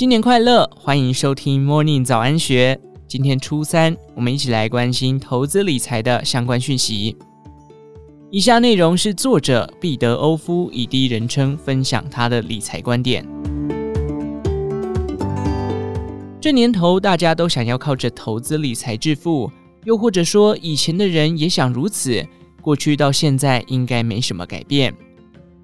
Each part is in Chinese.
新年快乐！欢迎收听 Morning 早安学。今天初三，我们一起来关心投资理财的相关讯息。以下内容是作者毕德欧夫以第一人称分享他的理财观点。这年头，大家都想要靠着投资理财致富，又或者说以前的人也想如此。过去到现在应该没什么改变。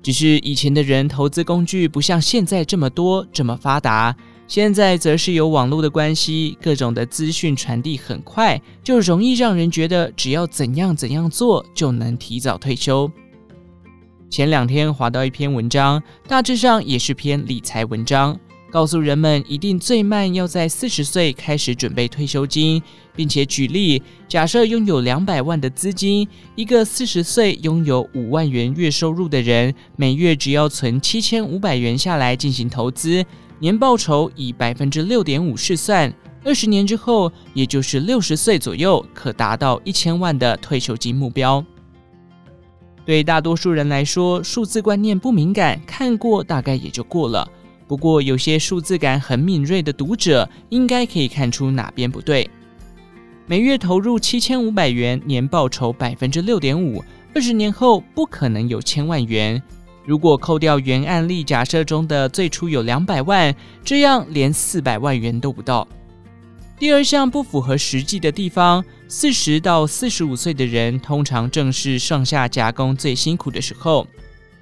只是以前的人投资工具不像现在这么多这么发达，现在则是有网络的关系，各种的资讯传递很快，就容易让人觉得只要怎样怎样做就能提早退休。前两天划到一篇文章，大致上也是篇理财文章。告诉人们，一定最慢要在四十岁开始准备退休金，并且举例，假设拥有两百万的资金，一个四十岁拥有五万元月收入的人，每月只要存七千五百元下来进行投资，年报酬以百分之六点五试算，二十年之后，也就是六十岁左右，可达到一千万的退休金目标。对大多数人来说，数字观念不敏感，看过大概也就过了。不过，有些数字感很敏锐的读者应该可以看出哪边不对。每月投入七千五百元，年报酬百分之六点五，二十年后不可能有千万元。如果扣掉原案例假设中的最初有两百万，这样连四百万元都不到。第二项不符合实际的地方：四十到四十五岁的人，通常正是上下夹攻最辛苦的时候。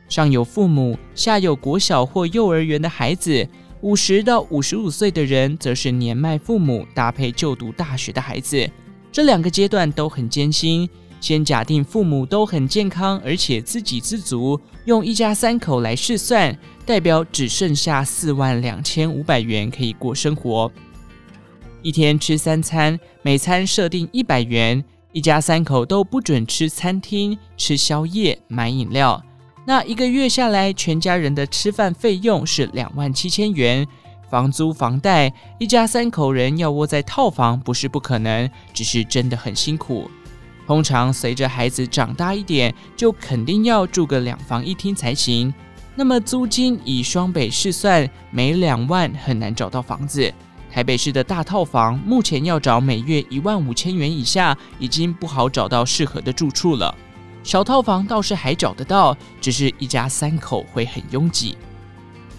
上有父母，下有国小或幼儿园的孩子。五十到五十五岁的人，则是年迈父母搭配就读大学的孩子。这两个阶段都很艰辛。先假定父母都很健康，而且自给自足，用一家三口来试算，代表只剩下四万两千五百元可以过生活。一天吃三餐，每餐设定一百元，一家三口都不准吃餐厅、吃宵夜、买饮料。那一个月下来，全家人的吃饭费用是两万七千元，房租房贷，一家三口人要窝在套房不是不可能，只是真的很辛苦。通常随着孩子长大一点，就肯定要住个两房一厅才行。那么租金以双北市算，每两万很难找到房子。台北市的大套房目前要找每月一万五千元以下，已经不好找到适合的住处了。小套房倒是还找得到，只是一家三口会很拥挤。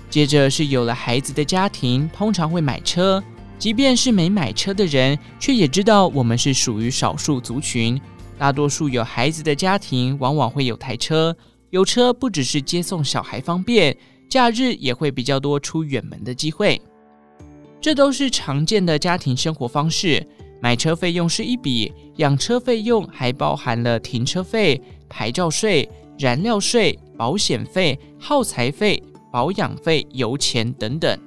接着是有了孩子的家庭，通常会买车。即便是没买车的人，却也知道我们是属于少数族群。大多数有孩子的家庭，往往会有台车。有车不只是接送小孩方便，假日也会比较多出远门的机会。这都是常见的家庭生活方式。买车费用是一笔，养车费用还包含了停车费。牌照税、燃料税、保险费、耗材费、保养费、油钱等等，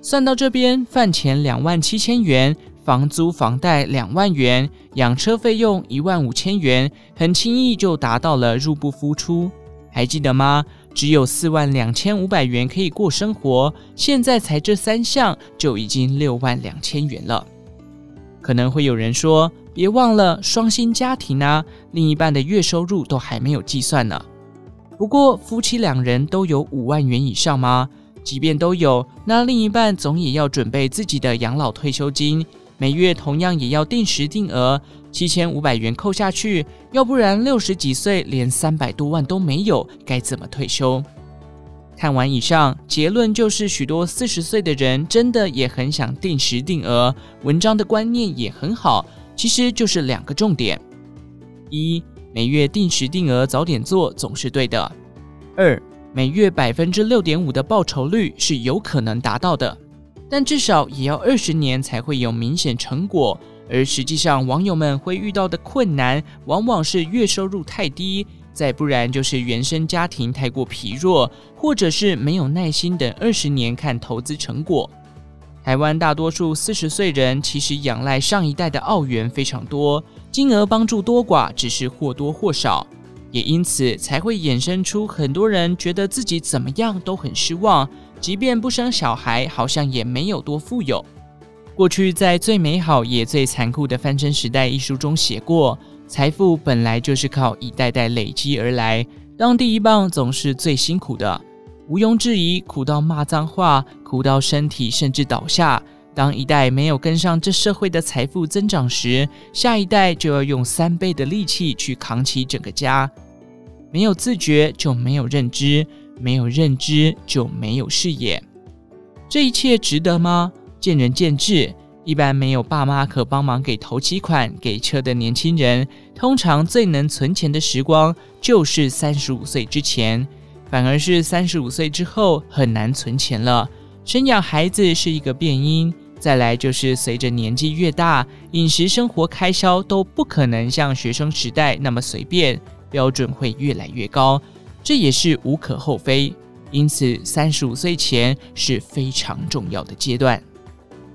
算到这边，饭钱两万七千元，房租房贷两万元，养车费用一万五千元，很轻易就达到了入不敷出。还记得吗？只有四万两千五百元可以过生活，现在才这三项就已经六万两千元了。可能会有人说，别忘了双薪家庭啊，另一半的月收入都还没有计算呢。不过夫妻两人都有五万元以上吗？即便都有，那另一半总也要准备自己的养老退休金，每月同样也要定时定额，七千五百元扣下去，要不然六十几岁连三百多万都没有，该怎么退休？看完以上，结论就是许多四十岁的人真的也很想定时定额。文章的观念也很好，其实就是两个重点：一，每月定时定额早点做总是对的；二，每月百分之六点五的报酬率是有可能达到的，但至少也要二十年才会有明显成果。而实际上，网友们会遇到的困难，往往是月收入太低。再不然就是原生家庭太过疲弱，或者是没有耐心等二十年看投资成果。台湾大多数四十岁人其实仰赖上一代的澳元非常多，金额帮助多寡只是或多或少，也因此才会衍生出很多人觉得自己怎么样都很失望，即便不生小孩，好像也没有多富有。过去在《最美好也最残酷的翻身时代》一书中写过。财富本来就是靠一代代累积而来，当第一棒总是最辛苦的。毋庸置疑，苦到骂脏话，苦到身体甚至倒下。当一代没有跟上这社会的财富增长时，下一代就要用三倍的力气去扛起整个家。没有自觉就没有认知，没有认知就没有视野。这一切值得吗？见仁见智。一般没有爸妈可帮忙给头期款、给车的年轻人，通常最能存钱的时光就是三十五岁之前，反而是三十五岁之后很难存钱了。生养孩子是一个变因。再来就是随着年纪越大，饮食生活开销都不可能像学生时代那么随便，标准会越来越高，这也是无可厚非。因此，三十五岁前是非常重要的阶段。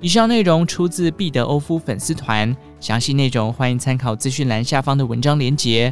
以上内容出自毕德欧夫粉丝团，详细内容欢迎参考资讯栏下方的文章连结。